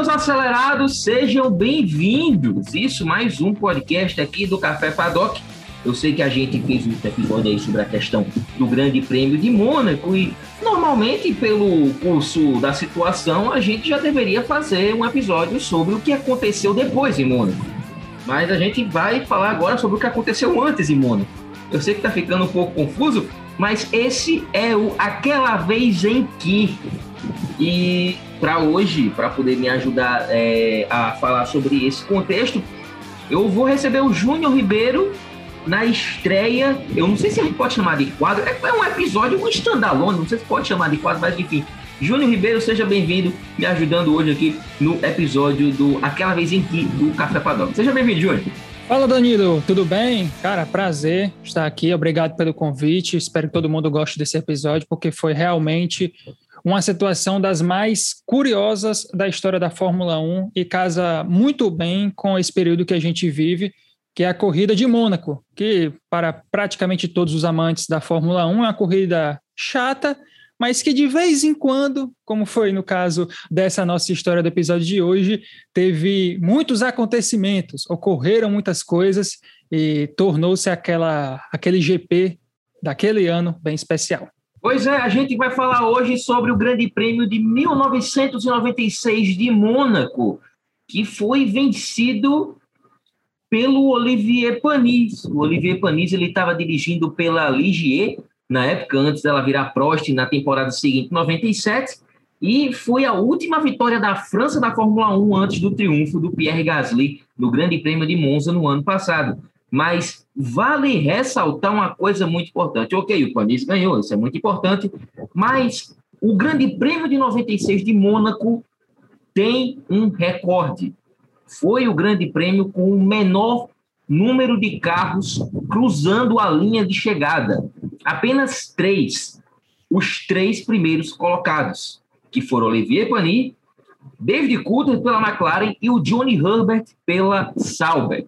meus acelerados, sejam bem-vindos. Isso, mais um podcast aqui do Café Paddock. Eu sei que a gente fez um episódio aí sobre a questão do Grande Prêmio de Mônaco e normalmente pelo curso da situação a gente já deveria fazer um episódio sobre o que aconteceu depois em Mônaco. Mas a gente vai falar agora sobre o que aconteceu antes em Mônaco. Eu sei que tá ficando um pouco confuso, mas esse é o aquela vez em que e para hoje, para poder me ajudar é, a falar sobre esse contexto, eu vou receber o Júnior Ribeiro na estreia. Eu não sei se a gente pode chamar de quadro, é, é um episódio, um standalone, não sei se pode chamar de quadro, mas enfim. Júnior Ribeiro, seja bem-vindo, me ajudando hoje aqui no episódio do Aquela Vez em Que, do Café Paddock. Seja bem-vindo, Júnior. Fala Danilo, tudo bem? Cara, prazer estar aqui, obrigado pelo convite. Espero que todo mundo goste desse episódio, porque foi realmente uma situação das mais curiosas da história da Fórmula 1 e casa muito bem com esse período que a gente vive, que é a corrida de Mônaco, que para praticamente todos os amantes da Fórmula 1 é uma corrida chata, mas que de vez em quando, como foi no caso dessa nossa história do episódio de hoje, teve muitos acontecimentos, ocorreram muitas coisas e tornou-se aquela aquele GP daquele ano bem especial. Pois é, a gente vai falar hoje sobre o Grande Prêmio de 1996 de Mônaco, que foi vencido pelo Olivier Panis. O Olivier Panis ele estava dirigindo pela Ligier na época antes dela virar Prost na temporada seguinte, 97, e foi a última vitória da França na Fórmula 1 antes do triunfo do Pierre Gasly no Grande Prêmio de Monza no ano passado. Mas vale ressaltar uma coisa muito importante. Ok, o Panis ganhou, isso é muito importante, mas o Grande Prêmio de 96 de Mônaco tem um recorde. Foi o Grande Prêmio com o menor número de carros cruzando a linha de chegada. Apenas três. Os três primeiros colocados, que foram Olivier Panis, David Coulter pela McLaren e o Johnny Herbert pela Sauber.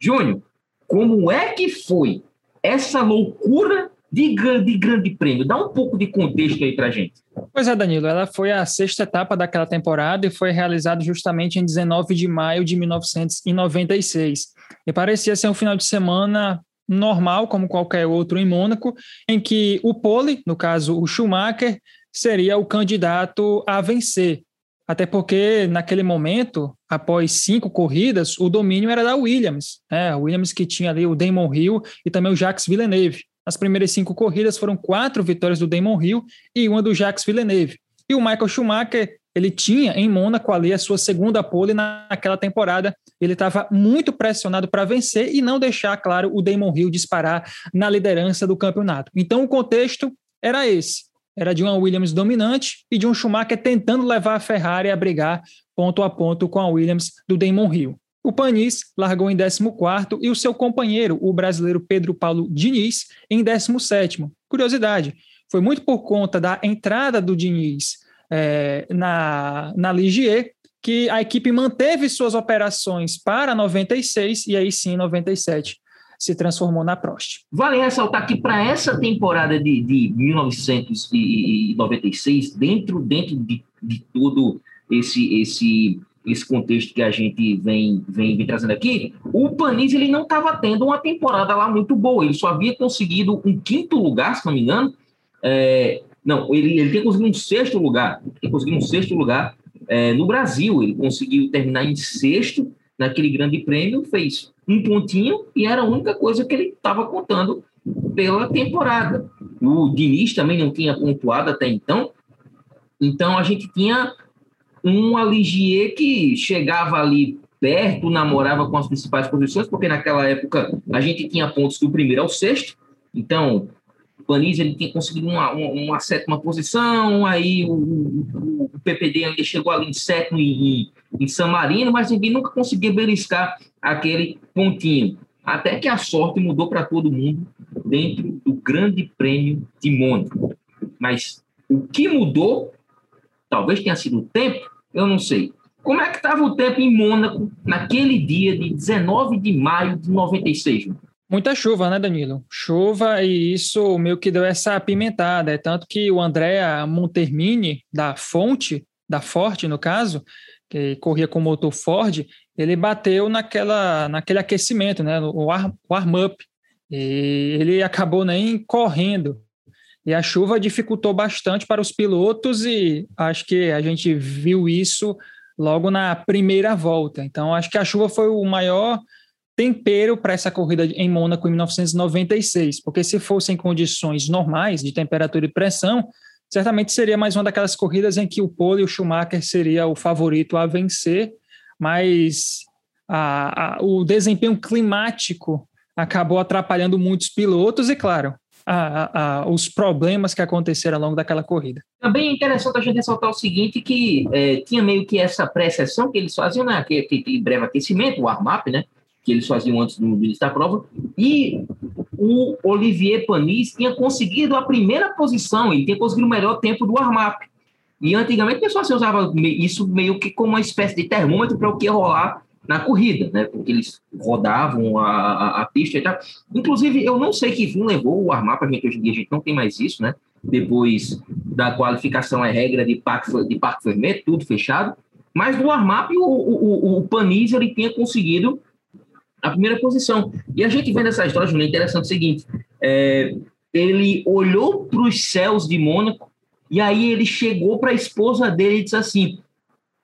Júnior, como é que foi essa loucura de, de grande prêmio? Dá um pouco de contexto aí para gente. Pois é, Danilo, ela foi a sexta etapa daquela temporada e foi realizada justamente em 19 de maio de 1996. E parecia ser um final de semana normal, como qualquer outro em Mônaco, em que o pole, no caso o Schumacher, seria o candidato a vencer. Até porque, naquele momento, após cinco corridas, o domínio era da Williams. Né? A Williams que tinha ali o Damon Hill e também o Jacques Villeneuve. Nas primeiras cinco corridas foram quatro vitórias do Damon Hill e uma do Jacques Villeneuve. E o Michael Schumacher, ele tinha em Mônaco ali a sua segunda pole naquela temporada. Ele estava muito pressionado para vencer e não deixar, claro, o Damon Hill disparar na liderança do campeonato. Então, o contexto era esse era de uma Williams dominante e de um Schumacher tentando levar a Ferrari a brigar ponto a ponto com a Williams do Damon Hill. O Panis largou em 14 e o seu companheiro, o brasileiro Pedro Paulo Diniz, em 17. Curiosidade, foi muito por conta da entrada do Diniz é, na, na Ligier que a equipe manteve suas operações para 96 e aí sim 97 se transformou na Prost. Vale ressaltar que para essa temporada de, de 1996, dentro, dentro de, de todo esse, esse, esse contexto que a gente vem, vem, vem trazendo aqui, o Panis ele não estava tendo uma temporada lá muito boa. Ele só havia conseguido um quinto lugar, se não me engano. É, não, ele, ele tem conseguido um sexto lugar. Tem conseguido um sexto lugar é, no Brasil. Ele conseguiu terminar em sexto naquele grande prêmio, fez um pontinho e era a única coisa que ele estava contando pela temporada. O Diniz também não tinha pontuado até então, então a gente tinha um Aligier que chegava ali perto, namorava com as principais posições, porque naquela época a gente tinha pontos do primeiro ao sexto, então Panis ele tinha conseguido uma, uma, uma sétima posição, aí o, o, o, PPD ainda chegou ali em sétimo em, em San Marino, mas ninguém nunca conseguia beliscar aquele pontinho. Até que a sorte mudou para todo mundo dentro do Grande Prêmio de Mônaco. Mas o que mudou, talvez tenha sido o tempo, eu não sei. Como é que estava o tempo em Mônaco naquele dia de 19 de maio de 96? Muita chuva, né, Danilo? Chuva e isso meio que deu essa apimentada. É tanto que o André Montermini, da Fonte, da Forte, no caso, que corria com motor Ford, ele bateu naquela, naquele aquecimento, né, o warm-up, e ele acabou nem correndo. E a chuva dificultou bastante para os pilotos e acho que a gente viu isso logo na primeira volta. Então, acho que a chuva foi o maior tempero para essa corrida em Mônaco em 1996, porque se fossem condições normais de temperatura e pressão, certamente seria mais uma daquelas corridas em que o Pole e o Schumacher seria o favorito a vencer, mas a, a, o desempenho climático acabou atrapalhando muitos pilotos e, claro, a, a, os problemas que aconteceram ao longo daquela corrida. Também é interessante a gente ressaltar o seguinte, que é, tinha meio que essa pré-sessão que eles faziam, né, aquele, aquele breve aquecimento, o warm-up, né, que eles faziam antes do início da prova, e o Olivier Panis tinha conseguido a primeira posição, ele tinha conseguido o melhor tempo do warm-up. E antigamente o pessoal usava isso meio que como uma espécie de termômetro para o que ia rolar na corrida, né? Porque eles rodavam a, a, a, pista e tal. Inclusive, eu não sei que fim levou o warm-up, a gente hoje em dia a gente não tem mais isso, né? Depois da qualificação é regra de parque, de parque tudo fechado. Mas do warm-up, o, o, o, o Panis ele tinha conseguido a primeira posição. E a gente vendo essa história, Júnior, é interessante o seguinte: é, ele olhou para os céus de Mônaco e aí ele chegou para a esposa dele e disse assim: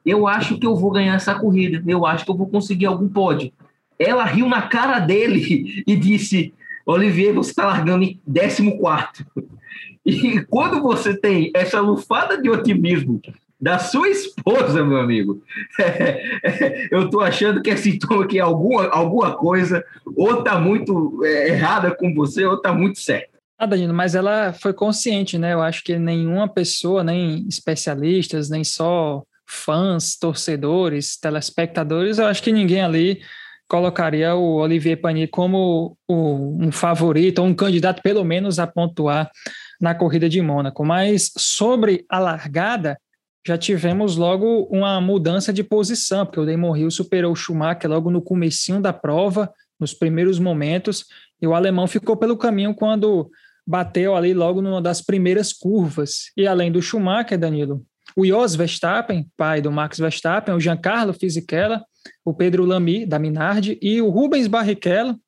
Eu acho que eu vou ganhar essa corrida, eu acho que eu vou conseguir algum pódio. Ela riu na cara dele e disse: Olivier, você está largando em 14. E quando você tem essa lufada de otimismo da sua esposa, meu amigo. eu estou achando que é sintoma que alguma, alguma coisa ou está muito é, errada com você ou está muito certa. Ah, Danilo, mas ela foi consciente, né? Eu acho que nenhuma pessoa, nem especialistas, nem só fãs, torcedores, telespectadores, eu acho que ninguém ali colocaria o Olivier Panis como um favorito, ou um candidato, pelo menos, a pontuar na corrida de Mônaco. Mas sobre a largada, já tivemos logo uma mudança de posição, porque o Damon Hill superou o Schumacher logo no comecinho da prova, nos primeiros momentos, e o alemão ficou pelo caminho quando bateu ali logo numa das primeiras curvas. E além do Schumacher, Danilo, o Jos Verstappen, pai do Max Verstappen, o Giancarlo Fisichella, o Pedro Lamy, da Minardi, e o Rubens Barrichello,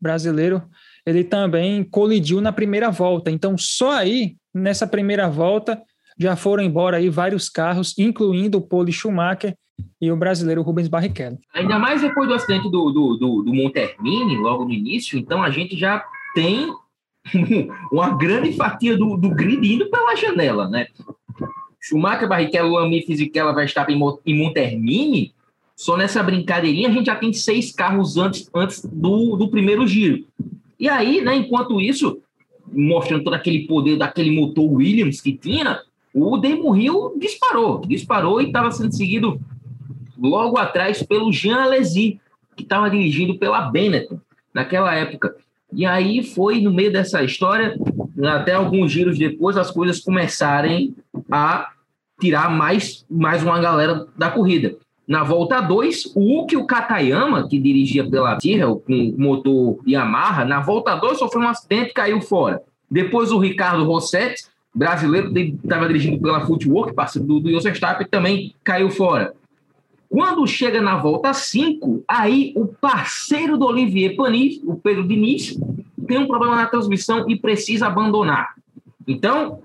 brasileiro, ele também colidiu na primeira volta. Então, só aí, nessa primeira volta, já foram embora aí vários carros, incluindo o Pole Schumacher e o brasileiro Rubens Barrichello. Ainda mais depois do acidente do, do, do, do Montermini, logo no início, então a gente já tem uma grande fatia do, do grid indo pela janela, né? Schumacher, Barrichello, Lamy, Fisichella, Verstappen e Montermini, só nessa brincadeirinha a gente já tem seis carros antes, antes do, do primeiro giro. E aí, né, enquanto isso, mostrando todo aquele poder daquele motor Williams que tinha, o Damon Hill disparou, disparou e estava sendo seguido logo atrás pelo Jean Alesi, que estava dirigindo pela Benetton naquela época. E aí foi no meio dessa história, até alguns giros depois, as coisas começarem a tirar mais, mais uma galera da corrida. Na volta 2, o Uki Katayama, que dirigia pela Tyrrell com motor Yamaha, na volta 2 sofreu um acidente e caiu fora. Depois o Ricardo Rossetti, brasileiro, estava dirigindo pela Footwork, parceiro do, do Verstappen, também caiu fora. Quando chega na volta 5, aí o parceiro do Olivier Panis, o Pedro Diniz, tem um problema na transmissão e precisa abandonar. Então,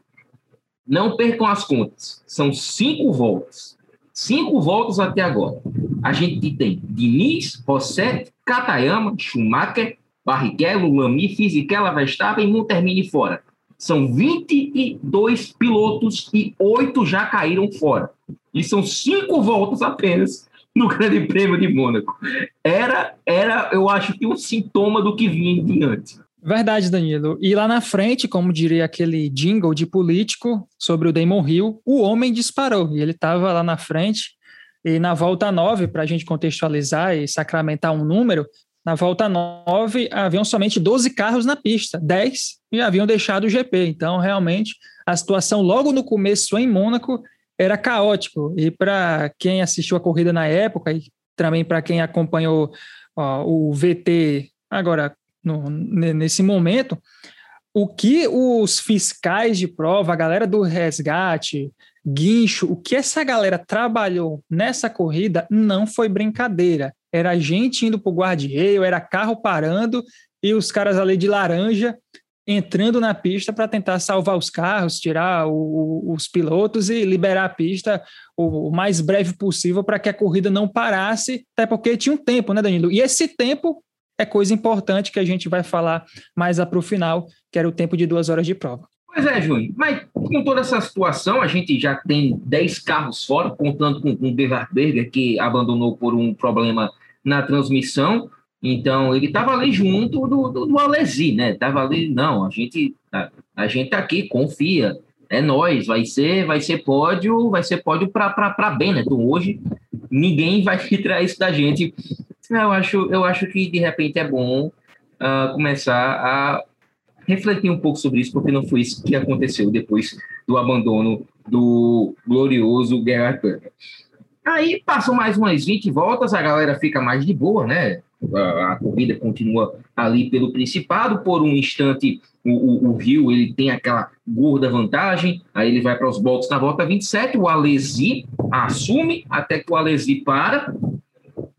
não percam as contas. São cinco voltas. Cinco voltas até agora. A gente tem Diniz, Rossetti, Katayama, Schumacher, Barrichello, Lamy, Fisichella, Verstappen e Montermini fora. São 22 pilotos e oito já caíram fora. E são cinco voltas apenas no Grande Prêmio de Mônaco. Era, era, eu acho que um sintoma do que vinha em diante. Verdade, Danilo. E lá na frente, como diria aquele jingle de político sobre o Damon Hill, o homem disparou. E ele estava lá na frente. E na volta 9, para a gente contextualizar e sacramentar um número, na volta 9, haviam somente 12 carros na pista, 10 e haviam deixado o GP. Então, realmente, a situação logo no começo em Mônaco era caótico. E para quem assistiu a corrida na época e também para quem acompanhou ó, o VT agora no, nesse momento, o que os fiscais de prova, a galera do resgate, guincho, o que essa galera trabalhou nessa corrida não foi brincadeira. Era gente indo para o guarda-reio, era carro parando e os caras ali de laranja entrando na pista para tentar salvar os carros, tirar o, os pilotos e liberar a pista o mais breve possível para que a corrida não parasse, até porque tinha um tempo, né, Danilo? E esse tempo é coisa importante que a gente vai falar mais para o final, que era o tempo de duas horas de prova. Pois é, Júnior, mas com toda essa situação, a gente já tem 10 carros fora, contando com o Berger, que abandonou por um problema na transmissão. Então, ele estava ali junto do, do, do Alesi, né? Estava ali, não, a gente, a, a gente aqui, confia, é nós, vai ser, vai ser pódio, vai ser pódio para Benetton. Hoje, ninguém vai tirar isso da gente. Eu acho, eu acho que, de repente, é bom uh, começar a refletir um pouco sobre isso, porque não foi isso que aconteceu depois do abandono do glorioso Gerhard Berger. Aí passam mais umas 20 voltas, a galera fica mais de boa, né? A, a corrida continua ali pelo Principado. Por um instante, o, o, o, Rio ele tem aquela gorda vantagem. Aí ele vai para os boxes na volta 27. O Alesi assume até que o Alesi para.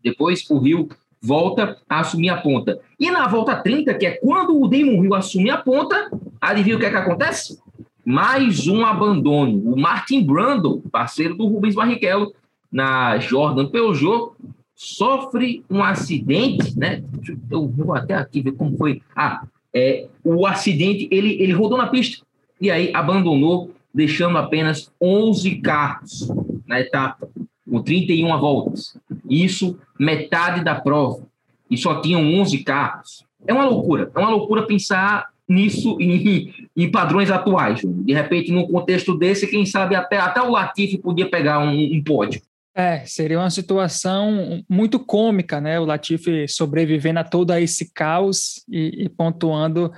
Depois o Rio volta a assumir a ponta. E na volta 30, que é quando o Damon Rio assume a ponta, adivinha o que é que acontece? Mais um abandono. O Martin Brando, parceiro do Rubens Barrichello, na Jordan Peugeot, sofre um acidente, né? Eu vou até aqui ver como foi. Ah, é, o acidente, ele, ele rodou na pista e aí abandonou, deixando apenas 11 carros na etapa, com 31 voltas. Isso, metade da prova. E só tinham 11 carros. É uma loucura, é uma loucura pensar nisso em, em padrões atuais. De repente, num contexto desse, quem sabe até, até o Latifi podia pegar um, um pódio. É, seria uma situação muito cômica, né? O Latifi sobrevivendo a todo esse caos e, e pontuando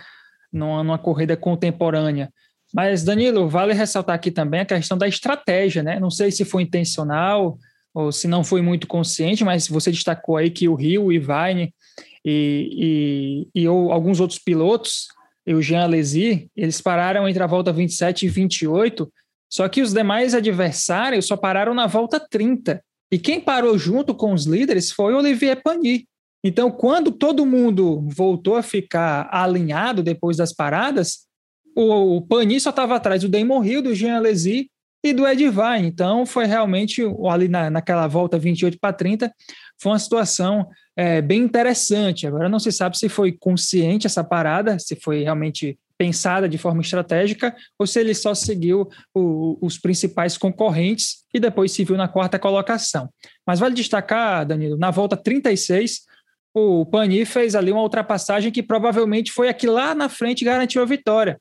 numa, numa, corrida contemporânea. Mas, Danilo, vale ressaltar aqui também a questão da estratégia, né? Não sei se foi intencional ou se não foi muito consciente, mas você destacou aí que o Rio, o Ivine e, e, e alguns outros pilotos, e o Jean Alesi, eles pararam entre a volta 27 e 28 só que os demais adversários só pararam na volta 30. E quem parou junto com os líderes foi Olivier Panis. Então, quando todo mundo voltou a ficar alinhado depois das paradas, o, o só estava atrás do Damon Hill, do Jean Alesi e do Ed Vai. Então, foi realmente ali na, naquela volta 28 para 30, foi uma situação é, bem interessante. Agora, não se sabe se foi consciente essa parada, se foi realmente pensada de forma estratégica ou se ele só seguiu o, os principais concorrentes e depois se viu na quarta colocação. Mas vale destacar, Danilo, na volta 36, o Pani fez ali uma ultrapassagem que provavelmente foi a que lá na frente garantiu a vitória,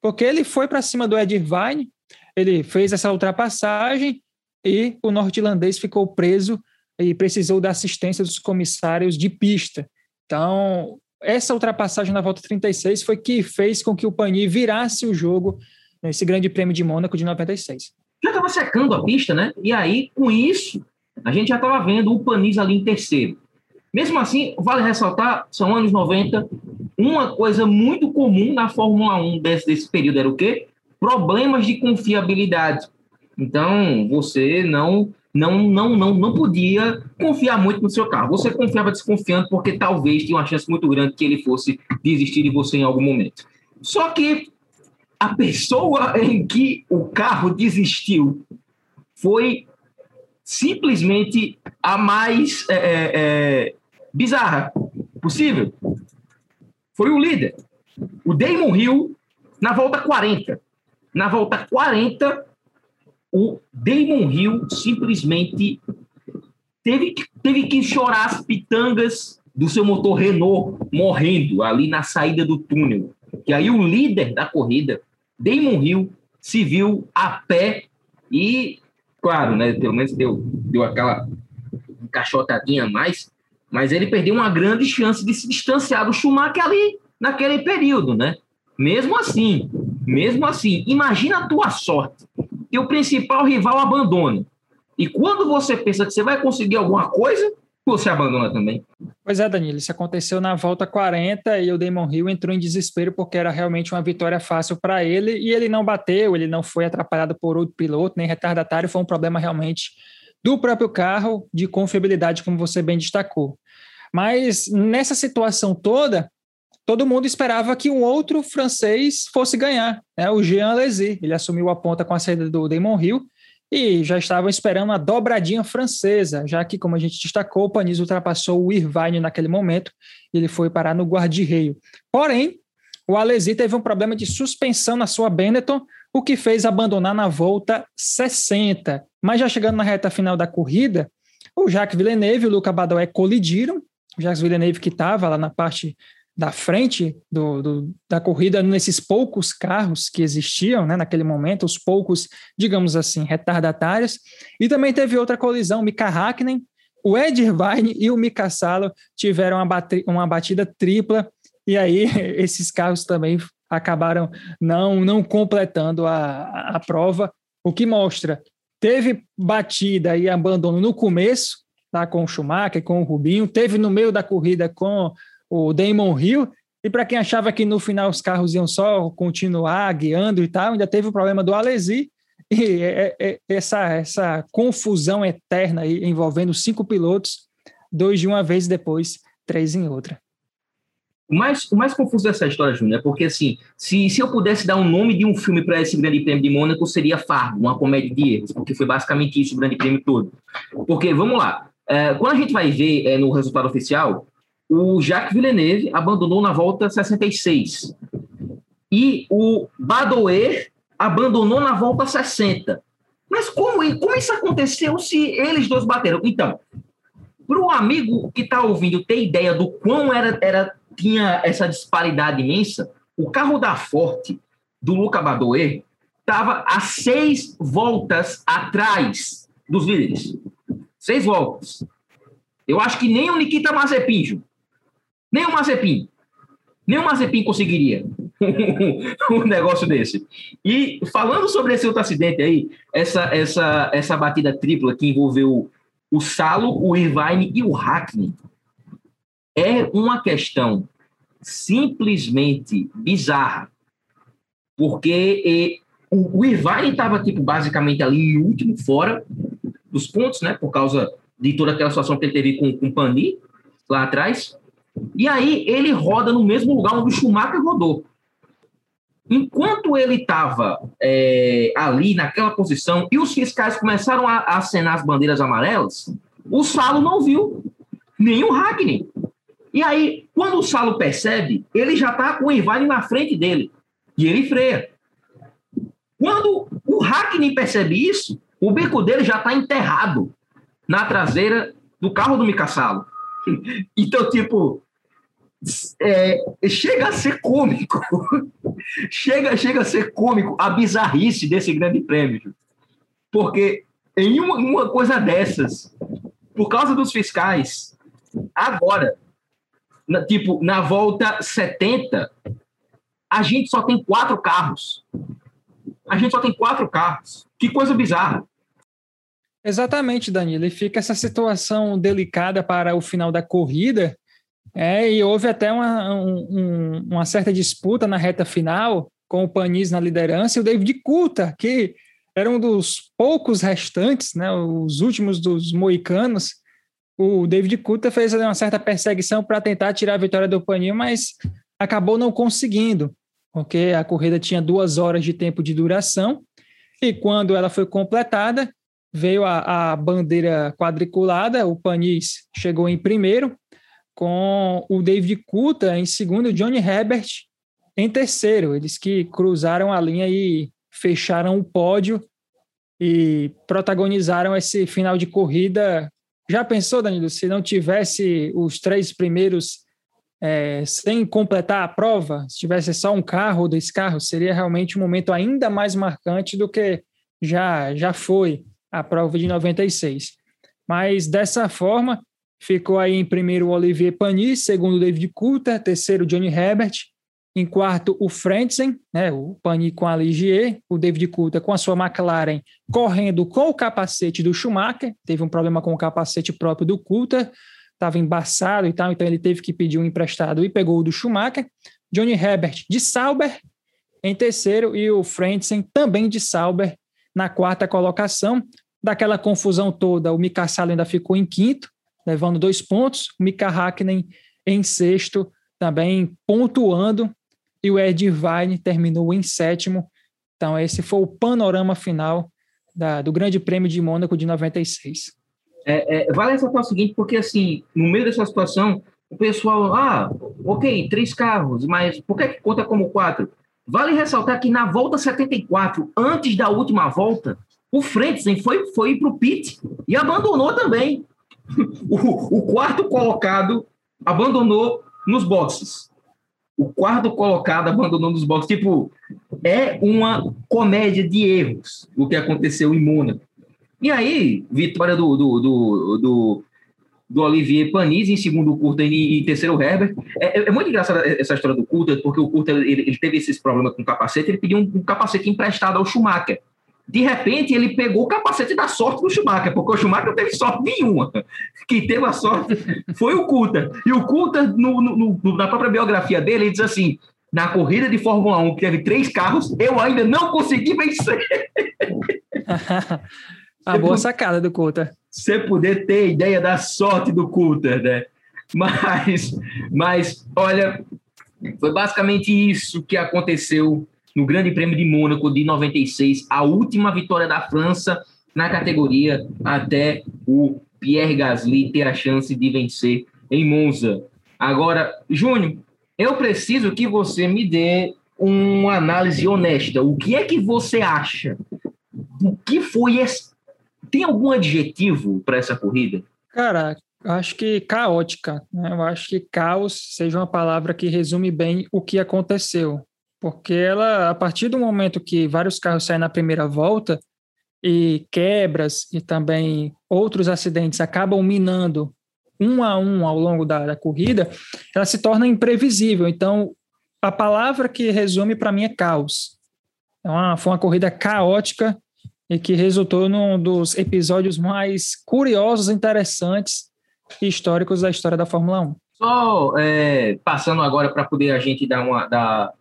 porque ele foi para cima do Ed Irvine, ele fez essa ultrapassagem e o norte-irlandês ficou preso e precisou da assistência dos comissários de pista. Então, essa ultrapassagem na volta 36 foi que fez com que o Pani virasse o jogo nesse Grande Prêmio de Mônaco de 96. Já estava secando a pista, né? E aí, com isso, a gente já estava vendo o Panis ali em terceiro. Mesmo assim, vale ressaltar, são anos 90, uma coisa muito comum na Fórmula 1 desse, desse período era o quê? Problemas de confiabilidade. Então, você não não, não, não, não podia confiar muito no seu carro. Você confiava desconfiando porque talvez tinha uma chance muito grande que ele fosse desistir de você em algum momento. Só que a pessoa em que o carro desistiu foi simplesmente a mais é, é, é bizarra possível. Foi o líder, o Damon Hill, na volta 40. Na volta 40, o Damon Hill simplesmente teve, teve que chorar as pitangas do seu motor Renault morrendo ali na saída do túnel. E aí o líder da corrida, Damon Hill, se viu a pé e, claro, né, pelo menos deu, deu aquela encaixotadinha a mais, mas ele perdeu uma grande chance de se distanciar do Schumacher ali naquele período, né? Mesmo assim, mesmo assim, imagina a tua sorte que o principal rival abandone. E quando você pensa que você vai conseguir alguma coisa, você abandona também. Pois é, Danilo, isso aconteceu na volta 40 e o Damon Hill entrou em desespero porque era realmente uma vitória fácil para ele e ele não bateu, ele não foi atrapalhado por outro piloto, nem retardatário, foi um problema realmente do próprio carro, de confiabilidade, como você bem destacou. Mas nessa situação toda, todo mundo esperava que um outro francês fosse ganhar, né? o Jean Alesi. Ele assumiu a ponta com a saída do Damon Hill e já estavam esperando a dobradinha francesa, já que, como a gente destacou, o Panis ultrapassou o Irvine naquele momento e ele foi parar no guarda-reio. Porém, o Alesi teve um problema de suspensão na sua Benetton, o que fez abandonar na volta 60. Mas já chegando na reta final da corrida, o Jacques Villeneuve e o Luca Badoé colidiram. O Jacques Villeneuve que estava lá na parte da frente do, do, da corrida nesses poucos carros que existiam né, naquele momento, os poucos, digamos assim, retardatários. E também teve outra colisão, Mika Hakkinen, o Ed Irvine e o Mika Salo tiveram uma, bati uma batida tripla, e aí esses carros também acabaram não, não completando a, a prova, o que mostra, teve batida e abandono no começo, tá, com o Schumacher, com o Rubinho, teve no meio da corrida com o Damon Hill. E para quem achava que no final os carros iam só continuar guiando e tal, ainda teve o problema do Alesi. E é, é, é, essa, essa confusão eterna aí envolvendo cinco pilotos, dois de uma vez depois, três em outra. O mais, o mais confuso dessa história, Júnior, é porque, assim, se, se eu pudesse dar um nome de um filme para esse Grande Prêmio de Mônaco, seria Fargo, uma comédia de erros, porque foi basicamente isso o Grande Prêmio todo. Porque, vamos lá, é, quando a gente vai ver é, no resultado oficial, o Jacques Villeneuve abandonou na volta 66. E o Badoer abandonou na volta 60. Mas como, como isso aconteceu se eles dois bateram? Então, para o amigo que está ouvindo ter ideia do quão era, era tinha essa disparidade imensa, o carro da Forte do Luca Badoer estava a seis voltas atrás dos líderes. Seis voltas. Eu acho que nem o Nikita Mazepin, nem o Mazepin. Nem o Mazepin conseguiria um negócio desse. E falando sobre esse outro acidente aí, essa, essa, essa batida tripla que envolveu o Salo, o Irvine e o Hackney, é uma questão simplesmente bizarra. Porque o, o Irvine estava, tipo, basicamente ali em último, fora dos pontos, né? Por causa de toda aquela situação que ele teve com, com o Pani lá atrás. E aí ele roda no mesmo lugar onde o Schumacher rodou. Enquanto ele estava é, ali naquela posição e os fiscais começaram a, acenar as bandeiras amarelas, o Salo não viu, o Hackney. E aí, quando o Salo percebe, ele já está com o Irvine na frente dele e ele freia. Quando o Hackney percebe isso, o bico dele já está enterrado na traseira do carro do Mika Salo. Então, tipo, é, chega a ser cômico. chega, chega a ser cômico a bizarrice desse grande prêmio. Porque em uma, uma coisa dessas, por causa dos fiscais, agora, na, tipo, na volta 70, a gente só tem quatro carros. A gente só tem quatro carros. Que coisa bizarra. Exatamente, Danilo. E fica essa situação delicada para o final da corrida. É, e houve até uma, um, uma certa disputa na reta final com o Panis na liderança e o David Coulter, que era um dos poucos restantes, né, os últimos dos moicanos. O David Coulter fez uma certa perseguição para tentar tirar a vitória do Panis, mas acabou não conseguindo, porque a corrida tinha duas horas de tempo de duração e quando ela foi completada, veio a, a bandeira quadriculada, o Panis chegou em primeiro, com o David Coulter em segundo, o Johnny Herbert em terceiro. Eles que cruzaram a linha e fecharam o pódio e protagonizaram esse final de corrida. Já pensou, Danilo, se não tivesse os três primeiros é, sem completar a prova, se tivesse só um carro ou dois carros, seria realmente um momento ainda mais marcante do que já, já foi a prova de 96. Mas dessa forma, ficou aí em primeiro o Olivier Panis, segundo o David Coulter, terceiro Johnny Herbert, Em quarto, o Frentzen, né, o Pani com a Ligier, o David Coulter com a sua McLaren, correndo com o capacete do Schumacher. Teve um problema com o capacete próprio do Coulter, estava embaçado e tal, então ele teve que pedir um emprestado e pegou o do Schumacher. Johnny Herbert de Sauber em terceiro e o Frentzen também de Sauber na quarta colocação. Daquela confusão toda, o Mika Salo ainda ficou em quinto, levando dois pontos. O Mika Hakkinen em sexto, também pontuando. E o Ed Vine terminou em sétimo. Então, esse foi o panorama final da, do Grande Prêmio de Mônaco de 96. É, é, vale ressaltar o seguinte, porque assim, no meio dessa situação, o pessoal, ah, ok, três carros, mas por que, que conta como quatro? Vale ressaltar que na volta 74, antes da última volta, o Frentzen foi, foi para o pit e abandonou também. O, o quarto colocado abandonou nos boxes. O quarto colocado abandonou nos boxes. Tipo, é uma comédia de erros o que aconteceu em Mônaco. E aí, vitória do, do, do, do, do Olivier Panis em segundo curta e em terceiro Herbert. É, é, é, muito engraçada essa história do curta, porque o curta ele, ele, teve esses problemas com o capacete, ele pediu um, um capacete emprestado ao Schumacher de repente ele pegou o capacete da sorte do Schumacher, porque o Schumacher não teve sorte nenhuma. Quem teve a sorte foi o Coulter. E o Coulter, no, no, na própria biografia dele, ele diz assim: na corrida de Fórmula 1, que teve três carros, eu ainda não consegui vencer. a boa sacada do Coulter. Você poder ter ideia da sorte do Coulter, né? Mas, mas, olha, foi basicamente isso que aconteceu no Grande Prêmio de Mônaco de 96, a última vitória da França na categoria até o Pierre Gasly ter a chance de vencer em Monza. Agora, Júnior, eu preciso que você me dê uma análise honesta. O que é que você acha? O que foi esse... Tem algum adjetivo para essa corrida? Cara, acho que caótica. Né? Eu acho que caos seja uma palavra que resume bem o que aconteceu porque ela, a partir do momento que vários carros saem na primeira volta e quebras e também outros acidentes acabam minando um a um ao longo da, da corrida, ela se torna imprevisível. Então, a palavra que resume para mim é caos. É uma, foi uma corrida caótica e que resultou num dos episódios mais curiosos, interessantes e históricos da história da Fórmula 1. Só é, passando agora para poder a gente dar uma, dar,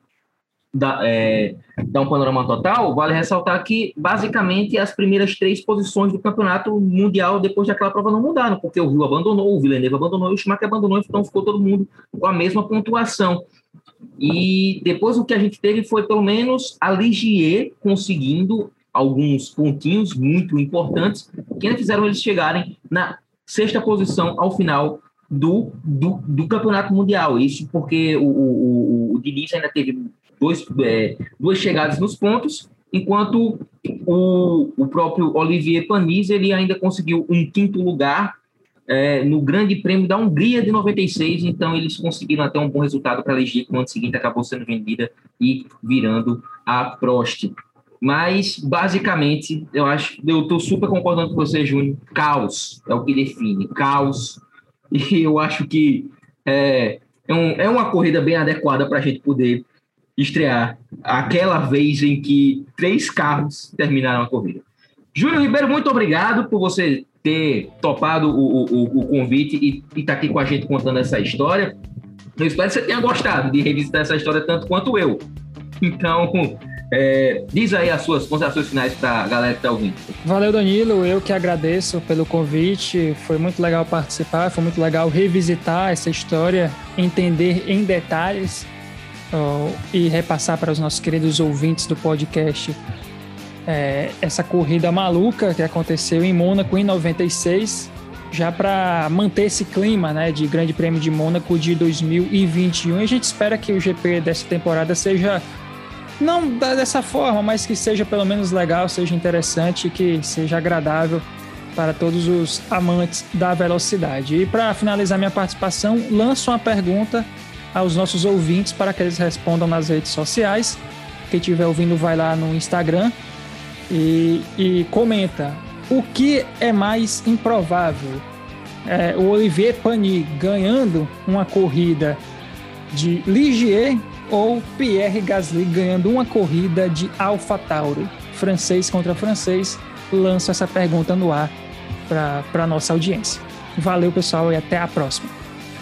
dar, é, dar um panorama total, vale ressaltar que, basicamente, as primeiras três posições do campeonato mundial, depois daquela prova, não mudaram, porque o Rio abandonou, o Villeneuve abandonou e o Schumacher abandonou, então ficou todo mundo com a mesma pontuação. E depois o que a gente teve foi, pelo menos, a Ligier conseguindo alguns pontinhos muito importantes, que fizeram eles chegarem na sexta posição ao final do, do, do campeonato mundial. Isso porque o, o, o, o Diniz ainda teve dois, é, duas chegadas nos pontos, enquanto o, o próprio Olivier Panis ele ainda conseguiu um quinto lugar é, no Grande Prêmio da Hungria de 96, então eles conseguiram até um bom resultado para a Ligier, que no ano seguinte acabou sendo vendida e virando a Prost. Mas, basicamente, eu acho, eu estou super concordando com você, Júnior, caos é o que define, caos, e eu acho que é, é, um, é uma corrida bem adequada para a gente poder estrear aquela vez em que três carros terminaram a corrida. Júlio Ribeiro, muito obrigado por você ter topado o, o, o convite e estar tá aqui com a gente contando essa história. Eu espero que você tenha gostado de revisitar essa história tanto quanto eu. Então, é, diz aí as suas considerações finais para a galera que está ouvindo. Valeu, Danilo. Eu que agradeço pelo convite. Foi muito legal participar, foi muito legal revisitar essa história, entender em detalhes uh, e repassar para os nossos queridos ouvintes do podcast é, essa corrida maluca que aconteceu em Mônaco em 96, já para manter esse clima né, de Grande Prêmio de Mônaco de 2021. E a gente espera que o GP dessa temporada seja não dessa forma, mas que seja pelo menos legal, seja interessante, que seja agradável para todos os amantes da velocidade. E para finalizar minha participação, lanço uma pergunta aos nossos ouvintes para que eles respondam nas redes sociais. Quem estiver ouvindo, vai lá no Instagram e, e comenta o que é mais improvável. É, o Olivier Pani ganhando uma corrida de Ligier ou Pierre Gasly ganhando uma corrida de AlphaTauri? Francês contra francês, lanço essa pergunta no ar para a nossa audiência. Valeu, pessoal, e até a próxima.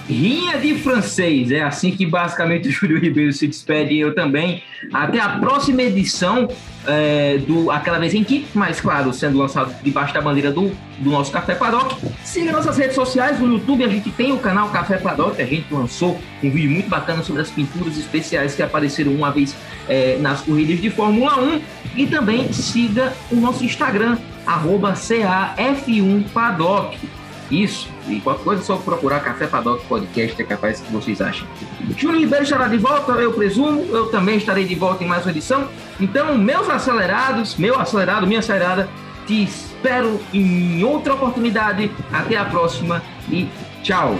Rinha de francês, é assim que basicamente o Júlio Ribeiro se despede e eu também. Até a próxima edição é, do Aquela Vez em Que, mas claro, sendo lançado debaixo da bandeira do, do nosso Café Paddock. Siga nossas redes sociais, no YouTube a gente tem o canal Café Paddock, a gente lançou um vídeo muito bacana sobre as pinturas especiais que apareceram uma vez é, nas corridas de Fórmula 1. E também siga o nosso Instagram, arroba CAF1 Paddock. Isso. E qualquer coisa é só procurar Café Paddock Podcast, é capaz que vocês achem. Júnior Ribeiro estará de volta, eu presumo. Eu também estarei de volta em mais uma edição. Então, meus acelerados, meu acelerado, minha acelerada, te espero em outra oportunidade. Até a próxima e tchau.